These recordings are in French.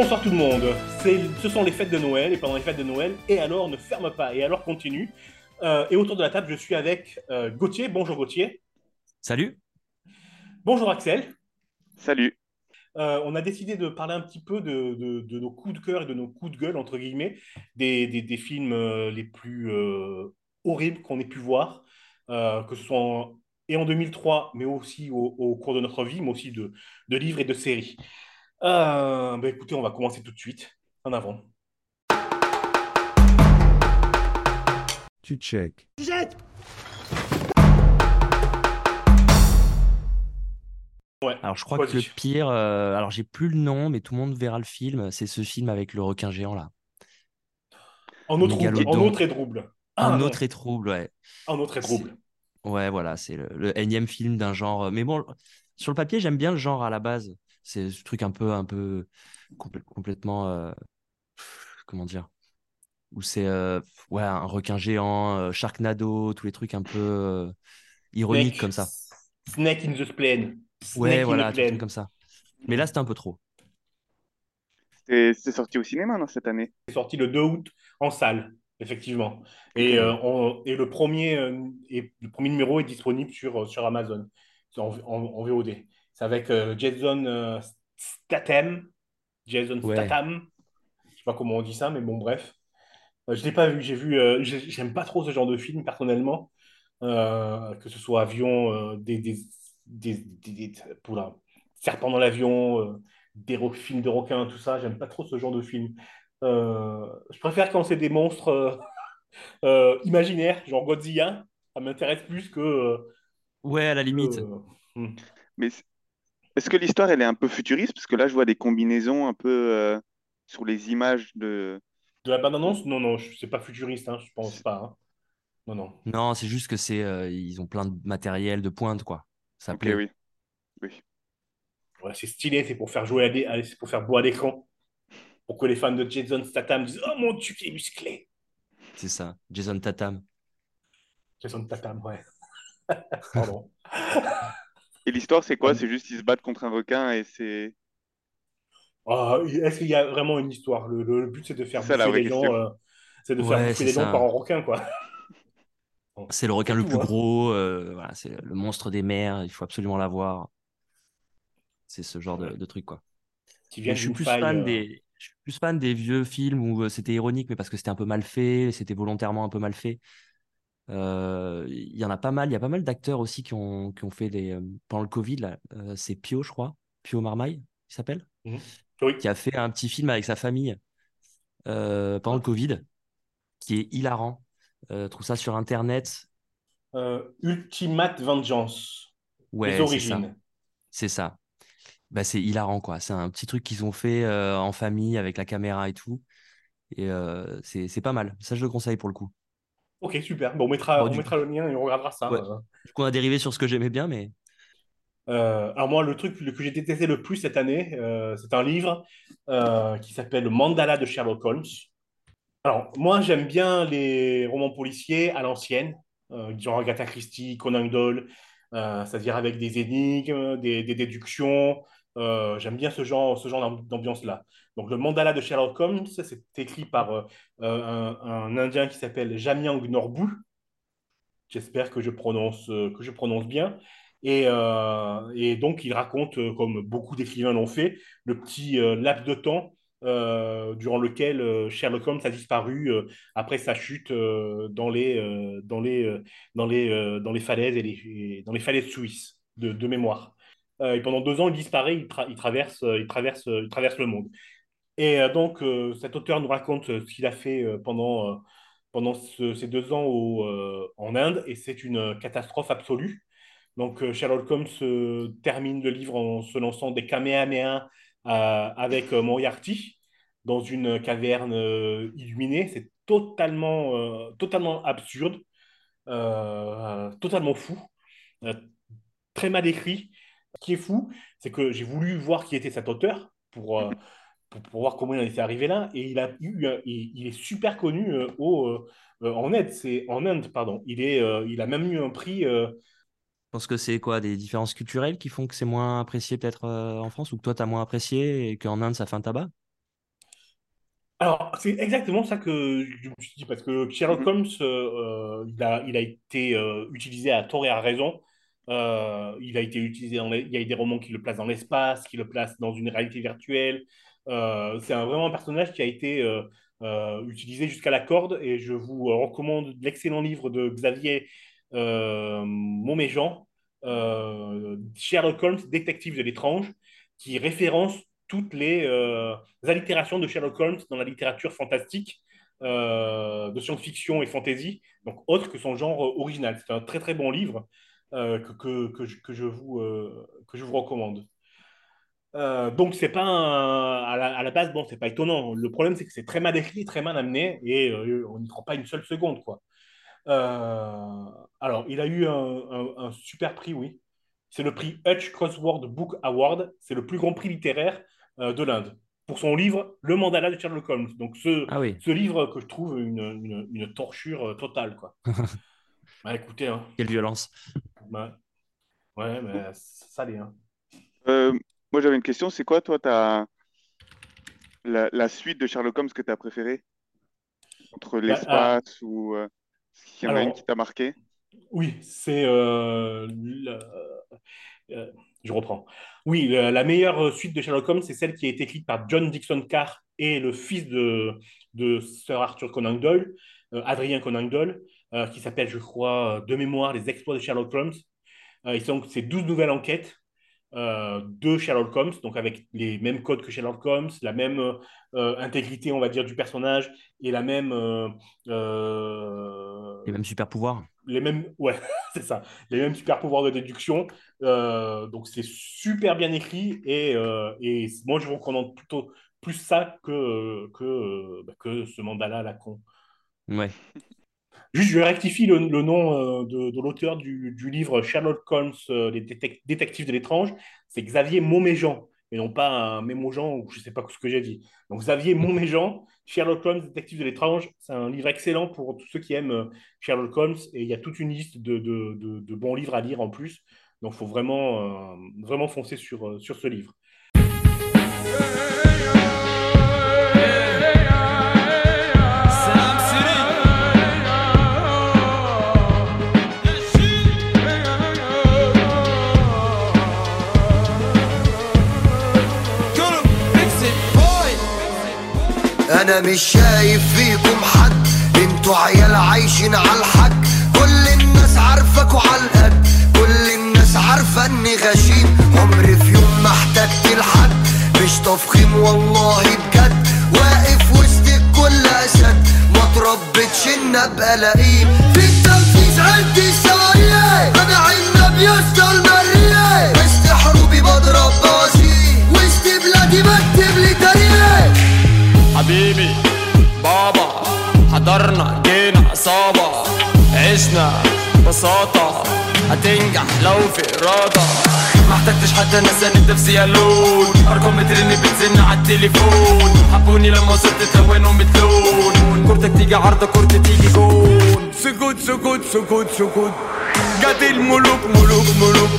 Bonsoir, tout le monde. Ce sont les fêtes de Noël et pendant les fêtes de Noël, et alors ne ferme pas, et alors continue. Euh, et autour de la table, je suis avec euh, Gauthier. Bonjour Gauthier. Salut. Bonjour Axel. Salut. Euh, on a décidé de parler un petit peu de, nos coups de cœur et de nos coups de gueule, entre guillemets, des, films les plus horribles qu'on ait pu voir, que ce soit en, et en 2003, mais aussi au, cours de notre vie, mais aussi de, de livres et de séries. Euh, bah écoutez, on va commencer tout de suite. En avant. Tu check. Jette Ouais, alors je crois que le pire, euh, alors j'ai plus le nom, mais tout le monde verra le film. C'est ce film avec le requin géant là. En autre, en autre et trouble. Ah, en autre et trouble, ouais. En autre et trouble. Ouais, voilà, c'est le, le, énième film d'un genre. Mais bon, sur le papier, j'aime bien le genre à la base. C'est ce truc un peu, un peu complètement, euh, comment dire, où c'est euh, ouais un requin géant, euh, Sharknado, tous les trucs un peu ironiques comme ça. Snake in the Spleen. Ouais, voilà, des trucs comme ça. Mais là, c'était un peu trop. C'est sorti au cinéma non, cette année? C'est sorti le 2 août en salle, effectivement. Et, et, le, premier, et le premier numéro est disponible sur, sur Amazon, en, en VOD. C'est avec euh, Jason euh, Statham. Jason Statham. Je sais pas comment on dit ça, mais bon, bref. Euh, je l'ai pas vu. J'ai vu. J'aime pas trop ce genre de film personnellement. que ce soit avion, des, des, des, des serpents dans l'avion, des films de requins, tout ça. J'aime pas trop ce genre de film. je préfère quand c'est des monstres imaginaires, genre Godzilla. Ça m'intéresse plus que. ouais, à la limite. Hmm. Mais est-ce que l'histoire, elle est un peu futuriste? Parce que là, je vois des combinaisons un peu euh, sur les images de... De la bande-annonce? Non, non, c'est pas futuriste, hein, je pense pas. hein. Non, non. Non, c'est juste que c'est euh, ils ont plein de matériel de pointe quoi. Ça Ok, plaît. oui. Oui. Ouais, c'est stylé, c'est pour faire jouer à des... c'est pour faire beau à l'écran. Pour que les fans de Jason Statham disent Oh mon Dieu, il est musclé! C'est ça. Jason Tatam. Jason Statham, ouais. Pardon. Et l'histoire, c'est quoi? C'est juste qu'ils se battent contre un requin et c'est... Ah, est-ce qu'il y a vraiment une histoire? Le, but, c'est de faire la bouffer vraie les gens, question. euh, c'est de faire Ouais, bouffer c'est les gens ça. par un requin, quoi. C'est le requin le plus hein. gros. euh, voilà, c'est le monstre des mers. Il faut absolument l'avoir. C'est ce genre de, truc quoi. Qui Moi, viennent je suis d'une plus faille. fan euh, des, je suis plus fan des vieux films où c'était ironique, mais parce que c'était un peu mal fait, c'était volontairement un peu mal fait. Euh, Il y en a pas mal. Il y a pas mal d'acteurs aussi qui ont, qui ont fait des. euh, pendant le Covid, là, euh, c'est Pio, je crois. Pio Marmaille, il s'appelle, mhm. Oui. qui a fait un petit film avec sa famille pendant le Covid, qui est hilarant. Trouve ça sur Internet. Ultimate Vengeance. Les Ouais, c'est ça. origines. C'est ça. Bah, c'est hilarant, quoi. C'est un petit truc qu'ils ont fait en famille avec la caméra et tout. Et c'est c'est pas mal. Ça, je le conseille pour le coup. Ok, super. Bon, on mettra, Bon, on mettra le lien et on regardera ça. ouais. Du coup, on a dérivé sur ce que j'aimais bien, mais Euh, alors moi, le truc que j'ai détesté le plus cette année, euh, c'est un livre euh, qui s'appelle Le Mandala de Sherlock Holmes. Alors, moi, j'aime bien les romans policiers à l'ancienne, genre Agatha Christie, Conan Doyle, c'est-à-dire avec des énigmes, des, des déductions. Euh, j'aime bien ce genre, ce genre d'am- d'ambiance-là. Donc, le Mandala de Sherlock Holmes, c'est écrit par euh, euh, un, Indien qui s'appelle Jamyang Norbu. J'espère que je prononce, bien. Et, donc, il raconte, comme beaucoup d'écrivains l'ont fait, le petit laps de temps durant lequel Sherlock Holmes a disparu après sa chute dans les, falaises suisses de mémoire. Euh, et pendant deux ans, il disparaît, il, tra- il traverse, euh, traverse, euh, il traverse le monde. Et donc, cet auteur nous raconte ce qu'il a fait pendant, pendant ce- ces deux ans au, en Inde, et c'est une catastrophe absolue. Donc, Sherlock Holmes termine le livre en se lançant des kamehameha avec Moriarty dans une caverne illuminée. C'est totalement, totalement absurde, totalement fou, très mal écrit. Ce qui est fou, c'est que j'ai voulu voir qui était cet auteur pour, euh, pour, pour voir comment il en était arrivé là. Et il, a eu, un- il, il est super connu euh, au, euh, euh, en Inde. C'est en Inde, pardon. Il est, euh, il a même eu un prix. euh, je pense que c'est quoi, des différences culturelles qui font que c'est moins apprécié peut-être euh, en France ou que toi, tu as moins apprécié et qu'en Inde, ça fait un tabac? Alors, c'est exactement ça que je me suis dit, parce que Sherlock Mhm. Holmes, euh, euh, il a, il a été euh, utilisé à tort et à raison. Euh, il a été utilisé dans il y a des romans qui le placent dans l'espace, qui le placent dans une réalité virtuelle. Euh, c'est vraiment un personnage qui a été euh, utilisé jusqu'à la corde, et je vous recommande l'excellent livre de Xavier Montméjean, Sherlock Holmes, détective de l'étrange, qui référence toutes les, allitérations de Sherlock Holmes dans la littérature fantastique, de science-fiction et fantasy, donc autre que son genre original. C'est un très très bon livre euh, que, que, que, je, que, je vous, euh, que je vous recommande. Euh, donc c'est pas un- à, la, à la base bon c'est pas étonnant. Le problème c'est que c'est très mal écrit très mal amené et euh, on n'y prend pas une seule seconde quoi. Euh, alors il a eu un, un- un super prix oui. C'est le prix Hutch Crossword Book Award. C'est le plus grand prix littéraire euh, de l'Inde. Pour son livre Le Mandala de Sherlock Holmes. Donc ce, Ah oui, ce livre que je trouve une, une, une torture euh, totale quoi. Bah écoutez hein, quelle violence. Ouais, ouais mais ça l'est hein. Euh, moi, j'avais une question. C'est quoi, toi, ta... la, la suite de Sherlock Holmes que tu as préférée? Entre Bah, ah, l'espace ou... euh, qu'il y en a une qui t'a marqué? Oui, c'est euh, le- euh, je reprends. Oui, la, la meilleure suite de Sherlock Holmes, c'est celle qui a été écrite par John Dixon Carr et le fils de, de Sir Arthur Conan Doyle, euh, Adrien Conan Doyle, euh, qui s'appelle, je crois, de mémoire, Les Exploits de Sherlock Holmes. Euh, et donc, c'est 12 nouvelles enquêtes euh, de Sherlock Holmes, donc avec les mêmes codes que Sherlock Holmes, la même euh, intégrité, on va dire, du personnage et la même, euh, euh, Les mêmes super pouvoirs. les mêmes, ouais, c'est ça, les mêmes super pouvoirs de déduction. Euh, donc c'est super bien écrit et, euh, et moi je vous recommande plutôt plus ça que, que, bah, que ce mandala à la con. Ouais. Juste, je rectifie le, le nom euh, de, de l'auteur du, du livre Sherlock Holmes, euh, les détec- détectives de l'étrange. C'est Xavier Montméjean, et non pas un Mémojean, ou je ne sais pas ce que j'ai dit. Donc Xavier Montméjean, Sherlock Holmes, détective de l'étrange, c'est un livre excellent pour tous ceux qui aiment euh, Sherlock Holmes, et il y a toute une liste de, de- de- de bons livres à lire en plus. Donc il faut vraiment, euh, vraiment foncer sur, euh, sur ce livre. أنا مش شايف فيكم حد. أنتوا عيال عايشين على الحق. كل الناس عارفك وعالقد كل الناس عارفة إني غشيم. عمري في يوم ما احتجت لحد. مش تفخيم والله بجد. واقف وسط الكل أسد. ما تربتش ان ابقى لئيم في التنفيذ عندي سوايا. أنا عنب يسطا المرية وسط حروبي بضرب حبيبي بابا حضرنا جينا عصابة عشنا بساطة هتنجح لو في إرادة. ما احتجتش حتى ناس انت في سيالون أرقام بترن بتزن على التليفون. حبوني لما وصلت تلونهم بتلون. كورتك تيجي عارضة كورتي تيجي جون. سكوت سكوت سكوت سكوت جت الملوك ملوك ملوك.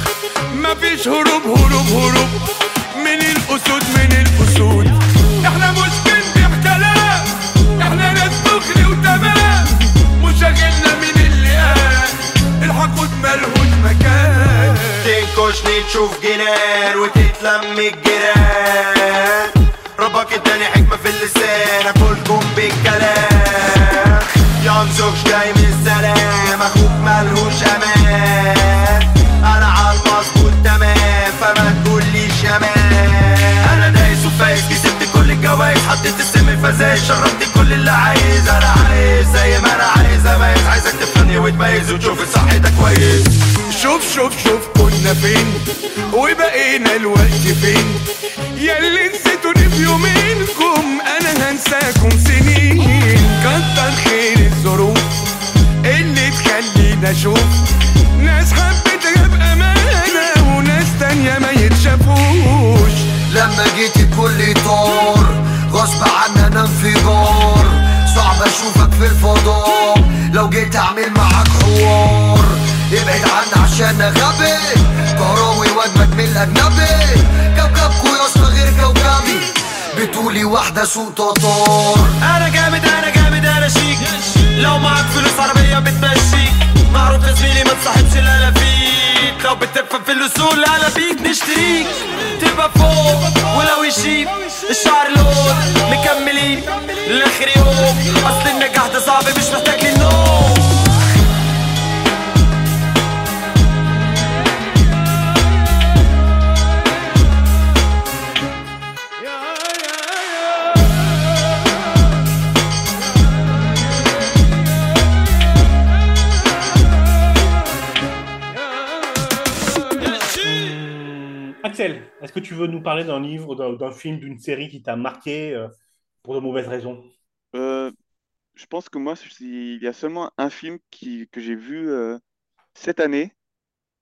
مفيش هروب هروب هروب. من الأسود من الأسود. إحنا مش مشاغلنا من اللي قال. الحقود ملهوش مكان تنكشني تشوف جنان وتتلم الجيران؟ ربك اداني حكمة في اللسان أكلكم بالكلام. ينزغش جاي من السلام أخوك ملهوش أمان. أنا عالمظبوط تمام فما تقوليش أمان. أنا دايس وفايز كسبت كل الجوايز حطيت السم الفزايز شربت كل اللي عايز أنا عايز زي ما أنا عايز اميز عايزك تفهمني وتميز وتشوف الصح ده كويس. شوف شوف شوف كنا فين وبقينا الوقت فين. ياللي نسيتوني في يومينكم أنا هنساكم سنين. كتر خير الظروف اللي تخلينا أشوف أشوفك في الفضاء. لو جيت أعمل معاك حوار. ابعد عني عشان غبي كروي واجمد من الأجنبي. كوكبكو يا اسطى غير كوكبي. بتقولي واحدة سوق تطار. أنا جامد أنا جامد أنا شيك. لو معاك فلوس عربية بتمشيك. معروف يا زميلي ما تصاحبش الا فيك لو بتفهم في الاصول أنا بيك نشتريك. تبقى فوق ولو يشيب الشعر لون مكملين. لاخر اصل النجاح ده صعب مش محتاج للنوم Hum, Axel, est-ce que tu veux nous parler d'un livre, d'un d'un film, d'une série qui t'a marqué euh, pour de mauvaises raisons? Euh, je pense que moi, il y a seulement un film qui, que j'ai vu euh, cette année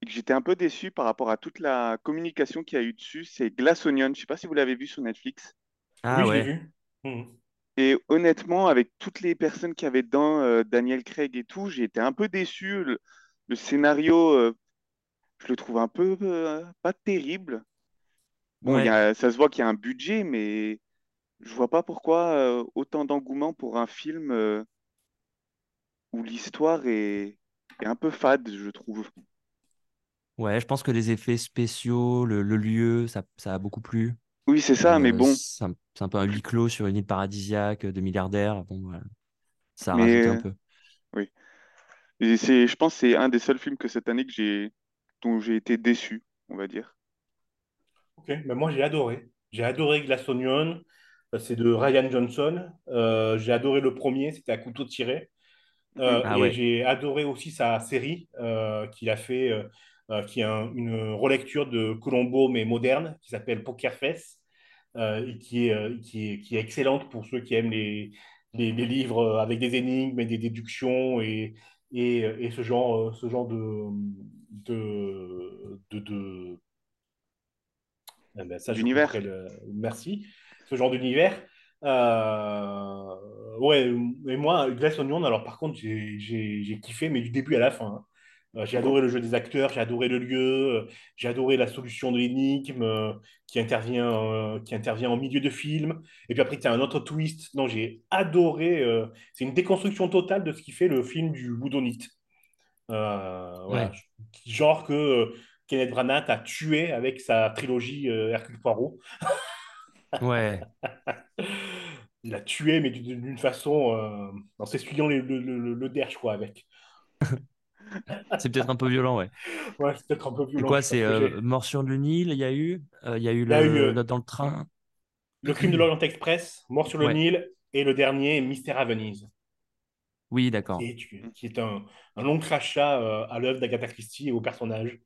et que j'étais un peu déçu par rapport à toute la communication qu'il y a eu dessus. C'est Glass Onion. Je sais pas si vous l'avez vu sur Netflix. Ah oui, ouais. vu. Hum. Et honnêtement, avec toutes les personnes qui avaient dedans, euh, Daniel Craig et tout, j'ai été un peu déçu. Le, le scénario, euh, je le trouve un peu euh, pas terrible. Bon, y a, ça se voit qu'il y a un budget, mais je vois pas pourquoi euh, autant d'engouement pour un film euh, où l'histoire est, est un peu fade, je trouve. Ouais, je pense que les effets spéciaux, le, le lieu, ça, ça a beaucoup plu. Oui, c'est ça, mais Euh, bon. c'est un, peu un huis clos sur une île paradisiaque de milliardaires. Bon, voilà. Ça a Mais rajouté un peu. oui. Et c'est, je pense que c'est un des seuls films que cette année que j'ai, dont j'ai été déçu, on va dire. Ok, mais moi j'ai adoré. J'ai adoré Glass Onion. Euh, C'est de Ryan Johnson. Euh, j'ai adoré le premier, c'était à couteau tiré. Euh, Ah et ouais. j'ai adoré aussi sa série euh, qu'il a fait, qui est un- une relecture de Colombo mais moderne, qui s'appelle Poker Face, euh, et qui est, qui est, qui est excellente pour ceux qui aiment les, les, les livres avec des énigmes et des déductions et, et, et ce genre, ce genre de, de, de, de- ah ben, ça, je couperai D'univers. le. Merci. Ce genre d'univers. Euh, Ouais, et moi, Glass Onion, alors par contre, j'ai kiffé, mais du début à la fin. hein. Euh, j'ai adoré le jeu des acteurs, j'ai adoré le lieu, euh, j'ai adoré la solution de l'énigme euh, qui intervient, euh, qui intervient en milieu de film. Et puis après, tu as un autre twist. Non, j'ai adoré. c'est une déconstruction totale de ce qui fait le film du voilà. Ouais. Genre que Kenneth Branagh a tué avec sa trilogie Hercule Poirot. Ouais. Il a tué, mais d'une façon, euh, en s'essuyant le, le, le, le derche, quoi, avec. C'est peut-être un peu violent, ouais. Ouais, c'est peut-être un peu C'est violent. quoi? C'est euh, Mort sur le Nil, il y a eu. euh, Il y a eu a euh, le- dans le train. Le crime de l'Orient Express, Mort sur le Ouais. Nil, et le dernier, Mystère à Venise, Oui, qui d'accord. qui est un, un long crachat euh, à l'œuvre d'Agatha Christie et au personnage.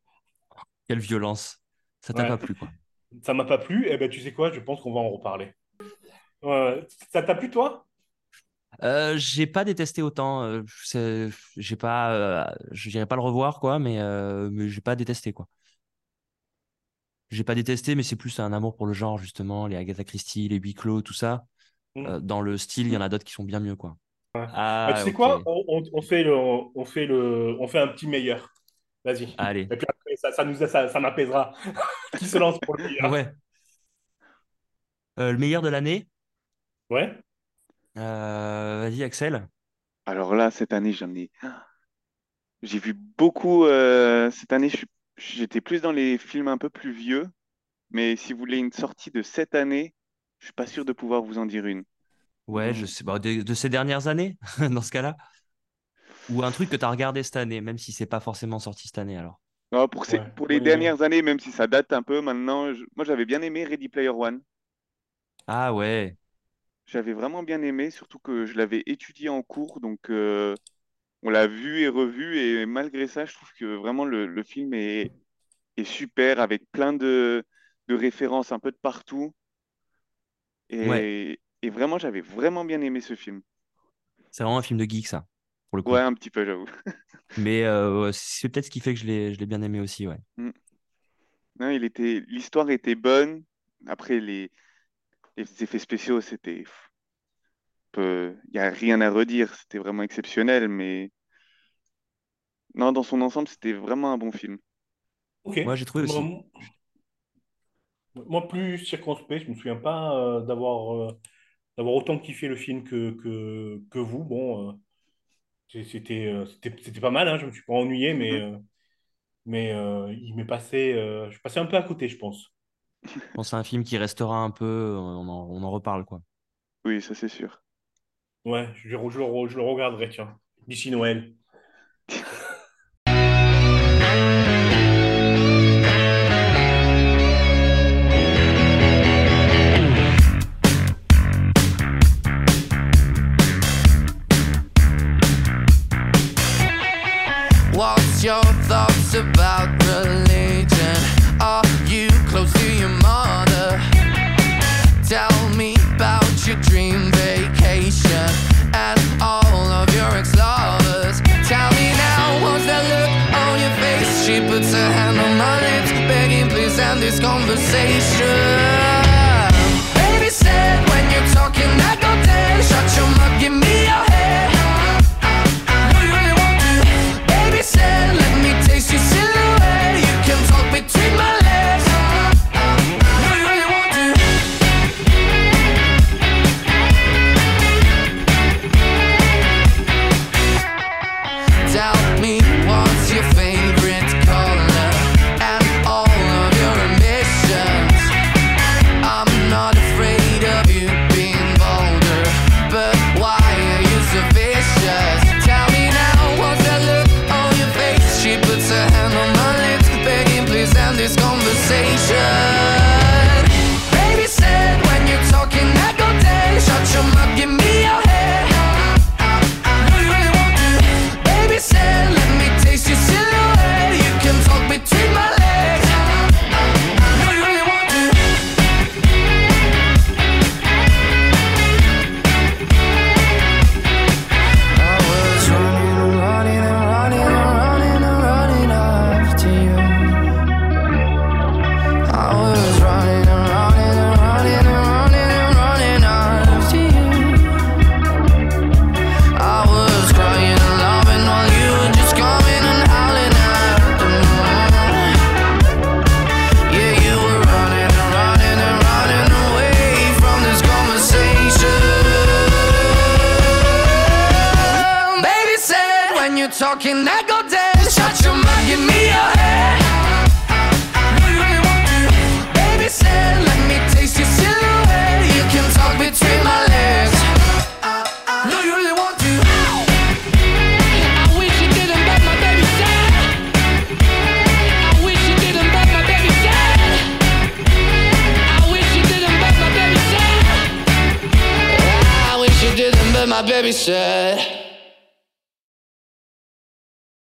Quelle violence. Ça t'a Ouais. pas plu, quoi. Ça m'a pas plu, et ben tu sais quoi, je pense qu'on va en reparler. Ça t'a plu, toi? Euh, j'ai pas détesté autant. euh, j'ai pas, euh, je dirais pas le revoir, quoi, mais, euh, mais j'ai pas détesté, quoi. J'ai pas détesté, mais c'est plus un amour pour le genre, justement, les Agatha Christie, les huis clos, tout ça. Mm. Dans le style, il y en a d'autres qui sont bien mieux, quoi. Bah, tu Ah, sais quoi? On, fait le, on, fait le, on fait un petit meilleur. Vas-y. Allez. Et puis après, ça, ça nous, ça, ça m'apaisera. Qui se lance pour le meilleur? Ouais. Euh, le meilleur de l'année, Ouais. euh, vas-y, Axel. Alors là, cette année, j'en ai. J'ai vu beaucoup. euh, cette année, je suis- j'étais plus dans les films un peu plus vieux. Mais si vous voulez une sortie de cette année, je suis pas sûr de pouvoir vous en dire une. Ouais, je sais pas, de, de ces dernières années, dans ce cas-là. Ou un truc que tu as regardé cette année, même si c'est pas forcément sorti cette année, alors. Non, pour, ces- Ouais, pour les dernières années, même si ça date un peu maintenant, je- moi j'avais bien aimé Ready Player One. Ah ouais. J'avais vraiment bien aimé, surtout que je l'avais étudié en cours, donc euh, on l'a vu et revu, et malgré ça, je trouve que vraiment le, le film est, est super, avec plein de, de références un peu de partout. Et, et vraiment, j'avais vraiment bien aimé ce film. C'est vraiment un film de geek, ça, pour le coup. Ouais, un petit peu, j'avoue. Mais euh, c'est peut-être ce qui fait que je l'ai, je l'ai bien aimé aussi, ouais. Non, il était, l'histoire était bonne. Après, les, les effets spéciaux, c'était. Il n'y a rien à redire. C'était vraiment exceptionnel. Mais non, dans son ensemble, c'était vraiment un bon film. Ok. Moi, j'ai trouvé aussi. Bon, Moi, plus circonspect, je me souviens pas euh, d'avoir euh, d'avoir autant kiffé le film que, que, que vous. Bon, euh, c'était euh, c'était c'était pas mal, hein, je me suis pas ennuyé, mais, Mhm. euh, mais euh, il m'est passé, euh, je suis passé un peu à côté, je pense. Je que c'est un film qui restera un peu, on en, on en reparle, quoi. Oui, ça c'est sûr. Ouais, je, je, le re- je le regarderai, tiens, d'ici Noël. Your thoughts about religion? Are you close to your mother? Tell me about your dream vacation and all of your ex-lovers. Tell me now, what's that look on your face? She puts her hand on my lips, begging please end this conversation. Talking, I go dead. Shut your mouth, give me your head. Do you really want? Baby said, let me taste your silhouette. You can talk between my legs. You really want to? I wish you didn't, my baby. I wish you didn't, my baby. I wish you didn't, my baby. I wish you didn't, my baby said.